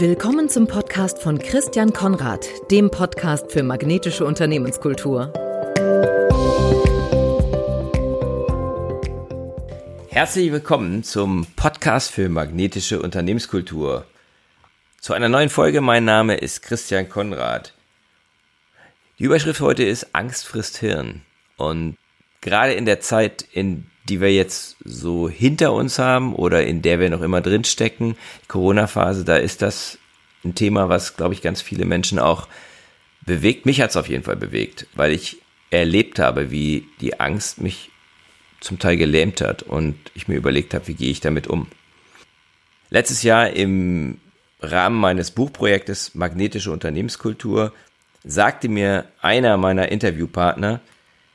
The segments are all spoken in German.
Willkommen zum Podcast von Christian Konrad, dem Podcast für magnetische Unternehmenskultur. Herzlich willkommen zum Podcast für magnetische Unternehmenskultur. Zu einer neuen Folge, mein Name ist Christian Konrad. Die Überschrift heute ist Angst frisst Hirn. Und gerade in der Zeit, in die wir jetzt so hinter uns haben oder in der wir noch immer drinstecken, Corona-Phase, da ist das ein Thema, was, glaube ich, ganz viele Menschen auch bewegt. Mich hat es auf jeden Fall bewegt, weil ich erlebt habe, wie die Angst mich zum Teil gelähmt hat und ich mir überlegt habe, wie gehe ich damit um. Letztes Jahr im Rahmen meines Buchprojektes Magnetische Unternehmenskultur sagte mir einer meiner Interviewpartner,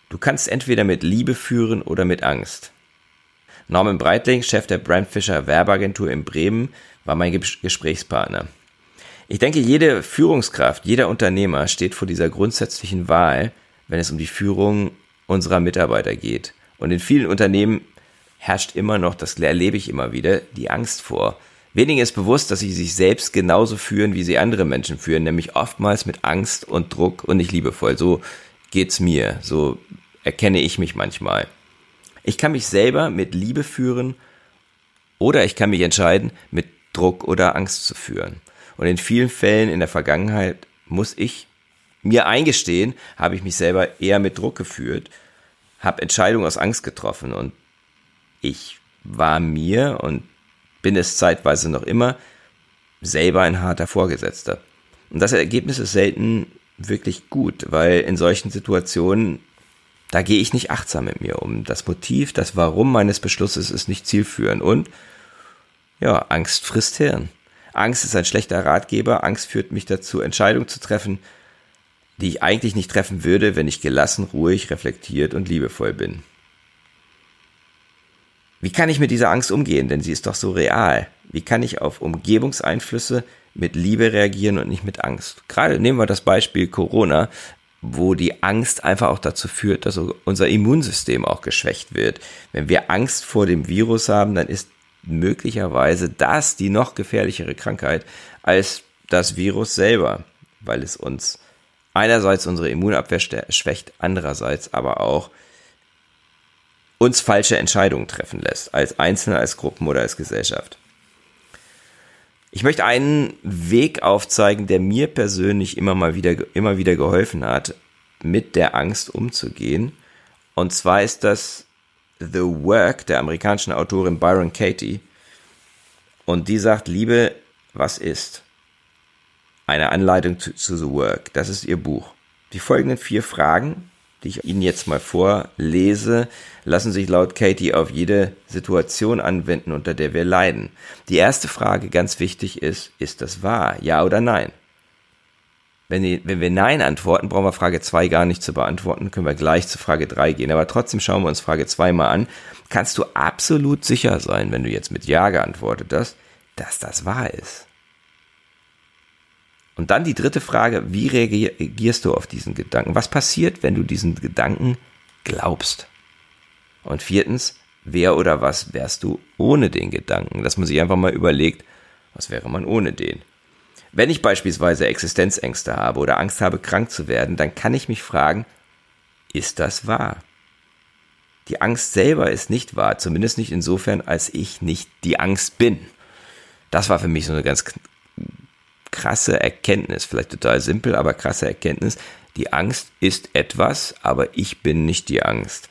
Du kannst entweder mit Liebe führen oder mit Angst. Norman Breitling, Chef der Brandfischer Werbeagentur in Bremen, war mein Gesprächspartner. Ich denke, jede Führungskraft, jeder Unternehmer steht vor dieser grundsätzlichen Wahl, wenn es um die Führung unserer Mitarbeiter geht. Und in vielen Unternehmen herrscht immer noch, das erlebe ich immer wieder, die Angst vor. Wenigen ist bewusst, dass sie sich selbst genauso führen, wie sie andere Menschen führen, nämlich oftmals mit Angst und Druck und nicht liebevoll. So geht's mir, so erkenne ich mich manchmal. Ich kann mich selber mit Liebe führen oder ich kann mich entscheiden, mit Druck oder Angst zu führen. Und in vielen Fällen in der Vergangenheit muss ich mir eingestehen, habe ich mich selber eher mit Druck geführt, habe Entscheidungen aus Angst getroffen und ich war mir und bin es zeitweise noch immer selber ein harter Vorgesetzter. Und das Ergebnis ist selten wirklich gut, weil in solchen Situationen, da gehe ich nicht achtsam mit mir um. Das Motiv, das Warum meines Beschlusses ist nicht zielführend und ja, Angst frisst Hirn. Angst ist ein schlechter Ratgeber, Angst führt mich dazu, Entscheidungen zu treffen, die ich eigentlich nicht treffen würde, wenn ich gelassen, ruhig, reflektiert und liebevoll bin. Wie kann ich mit dieser Angst umgehen? Denn sie ist doch so real. Wie kann ich auf Umgebungseinflüsse mit Liebe reagieren und nicht mit Angst. Gerade nehmen wir das Beispiel Corona, wo die Angst einfach auch dazu führt, dass unser Immunsystem auch geschwächt wird. Wenn wir Angst vor dem Virus haben, dann ist möglicherweise das die noch gefährlichere Krankheit als das Virus selber, weil es uns einerseits unsere Immunabwehr schwächt, andererseits aber auch uns falsche Entscheidungen treffen lässt, als Einzelne, als Gruppen oder als Gesellschaft. Ich möchte einen Weg aufzeigen, der mir persönlich immer mal wieder, immer wieder geholfen hat, mit der Angst umzugehen. Und zwar ist das The Work der amerikanischen Autorin Byron Katie. Und die sagt, Liebe, was ist? Eine Anleitung zu, zu The Work. Das ist ihr Buch. Die folgenden vier Fragen die ich Ihnen jetzt mal vorlese, lassen sich laut Katie auf jede Situation anwenden, unter der wir leiden. Die erste Frage, ganz wichtig, ist, ist das wahr? Ja oder nein? Wenn, die, wenn wir Nein antworten, brauchen wir Frage 2 gar nicht zu beantworten, können wir gleich zu Frage 3 gehen. Aber trotzdem schauen wir uns Frage 2 mal an. Kannst du absolut sicher sein, wenn du jetzt mit Ja geantwortet hast, dass das wahr ist? Und dann die dritte Frage, wie reagierst du auf diesen Gedanken? Was passiert, wenn du diesen Gedanken glaubst? Und viertens, wer oder was wärst du ohne den Gedanken? Dass man sich einfach mal überlegt, was wäre man ohne den? Wenn ich beispielsweise Existenzängste habe oder Angst habe, krank zu werden, dann kann ich mich fragen, ist das wahr? Die Angst selber ist nicht wahr, zumindest nicht insofern, als ich nicht die Angst bin. Das war für mich so eine ganz krasse Erkenntnis, vielleicht total simpel, aber krasse Erkenntnis. Die Angst ist etwas, aber ich bin nicht die Angst.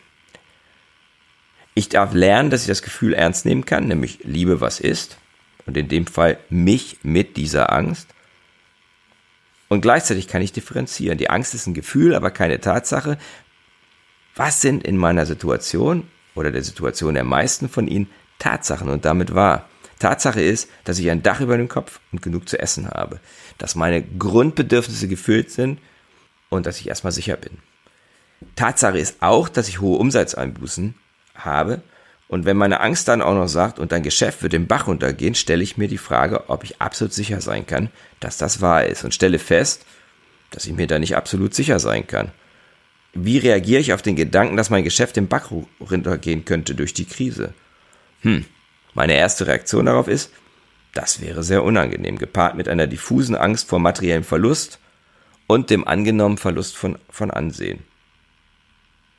Ich darf lernen, dass ich das Gefühl ernst nehmen kann, nämlich Liebe, was ist. Und in dem Fall mich mit dieser Angst. Und gleichzeitig kann ich differenzieren. Die Angst ist ein Gefühl, aber keine Tatsache. Was sind in meiner Situation oder der Situation der meisten von Ihnen Tatsachen und damit wahr? Tatsache ist, dass ich ein Dach über dem Kopf und genug zu essen habe, dass meine Grundbedürfnisse gefüllt sind und dass ich erstmal sicher bin. Tatsache ist auch, dass ich hohe Umsatzeinbußen habe und wenn meine Angst dann auch noch sagt, und dein Geschäft wird den Bach runtergehen, stelle ich mir die Frage, ob ich absolut sicher sein kann, dass das wahr ist und stelle fest, dass ich mir da nicht absolut sicher sein kann. Wie reagiere ich auf den Gedanken, dass mein Geschäft den Bach runtergehen könnte durch die Krise? Hm, meine erste Reaktion darauf ist, Das wäre sehr unangenehm, gepaart mit einer diffusen Angst vor materiellem Verlust und dem angenommenen Verlust von, von Ansehen.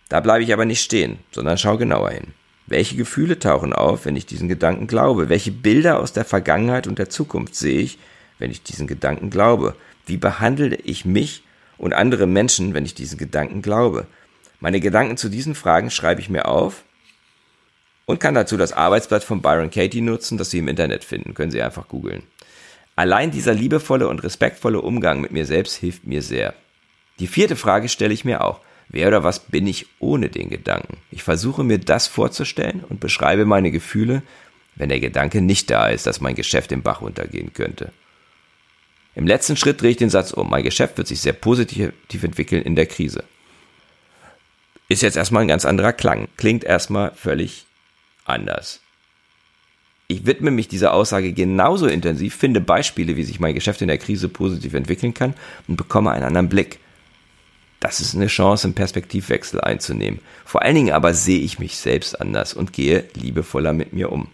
Da bleibe ich aber nicht stehen, sondern schaue genauer hin. Welche Gefühle tauchen auf, wenn ich diesen Gedanken glaube? Welche Bilder aus der Vergangenheit und der Zukunft sehe ich, wenn ich diesen Gedanken glaube? Wie behandle ich mich und andere Menschen, wenn ich diesen Gedanken glaube? Meine Gedanken zu diesen Fragen schreibe ich mir auf und kann dazu das Arbeitsblatt von Byron Katie nutzen, das Sie im Internet finden. Können Sie einfach googeln. Allein dieser liebevolle und respektvolle Umgang mit mir selbst hilft mir sehr. Die vierte Frage stelle ich mir auch. Wer oder was bin ich ohne den Gedanken? Ich versuche mir das vorzustellen und beschreibe meine Gefühle, wenn der Gedanke nicht da ist, dass mein Geschäft im Bach untergehen könnte. Im letzten Schritt drehe ich den Satz um. Mein Geschäft wird sich sehr positiv entwickeln in der Krise. Ist jetzt erstmal ein ganz anderer Klang. Klingt erstmal völlig anders. Ich widme mich dieser Aussage genauso intensiv, finde Beispiele, wie sich mein Geschäft in der Krise positiv entwickeln kann und bekomme einen anderen Blick. Das ist eine Chance, einen Perspektivwechsel einzunehmen. Vor allen Dingen aber sehe ich mich selbst anders und gehe liebevoller mit mir um.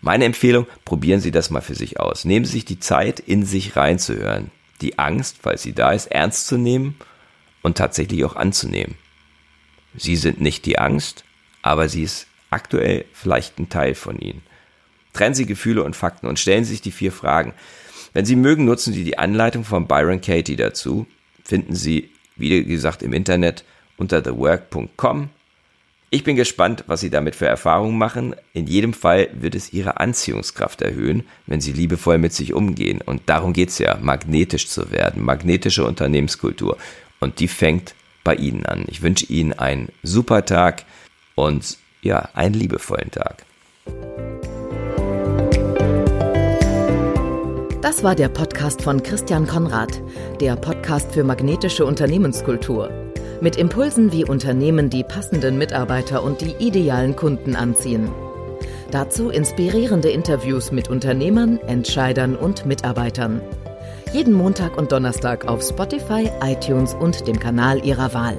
Meine Empfehlung, probieren Sie das mal für sich aus. Nehmen Sie sich die Zeit, in sich reinzuhören. Die Angst, falls sie da ist, ernst zu nehmen und tatsächlich auch anzunehmen. Sie sind nicht die Angst, aber sie ist aktuell vielleicht ein Teil von Ihnen. Trennen Sie Gefühle und Fakten und stellen Sie sich die vier Fragen. Wenn Sie mögen, nutzen Sie die Anleitung von Byron Katie dazu. Finden Sie, wie gesagt, im Internet unter thework.com. Ich bin gespannt, was Sie damit für Erfahrungen machen. In jedem Fall wird es Ihre Anziehungskraft erhöhen, wenn Sie liebevoll mit sich umgehen. Und darum geht es ja, magnetisch zu werden, magnetische Unternehmenskultur. Und die fängt bei Ihnen an. Ich wünsche Ihnen einen super Tag und ja, einen liebevollen Tag. Das war der Podcast von Christian Konrad, der Podcast für magnetische Unternehmenskultur. Mit Impulsen, wie Unternehmen die passenden Mitarbeiter und die idealen Kunden anziehen. Dazu inspirierende Interviews mit Unternehmern, Entscheidern und Mitarbeitern. Jeden Montag und Donnerstag auf Spotify, iTunes und dem Kanal Ihrer Wahl.